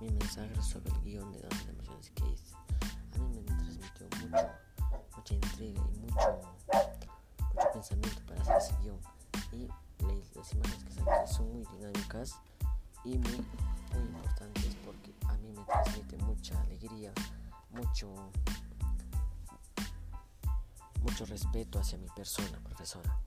mi mensaje sobre el guion de Danza Emociones que. A mí me transmitió mucho, mucha intriga y mucho, mucho pensamiento para hacer ese guion. Y las imágenes que saqué son muy dinámicas y muy, muy importantes porque a mí me transmite mucha alegría, mucho, mucho respeto hacia mi persona, profesora.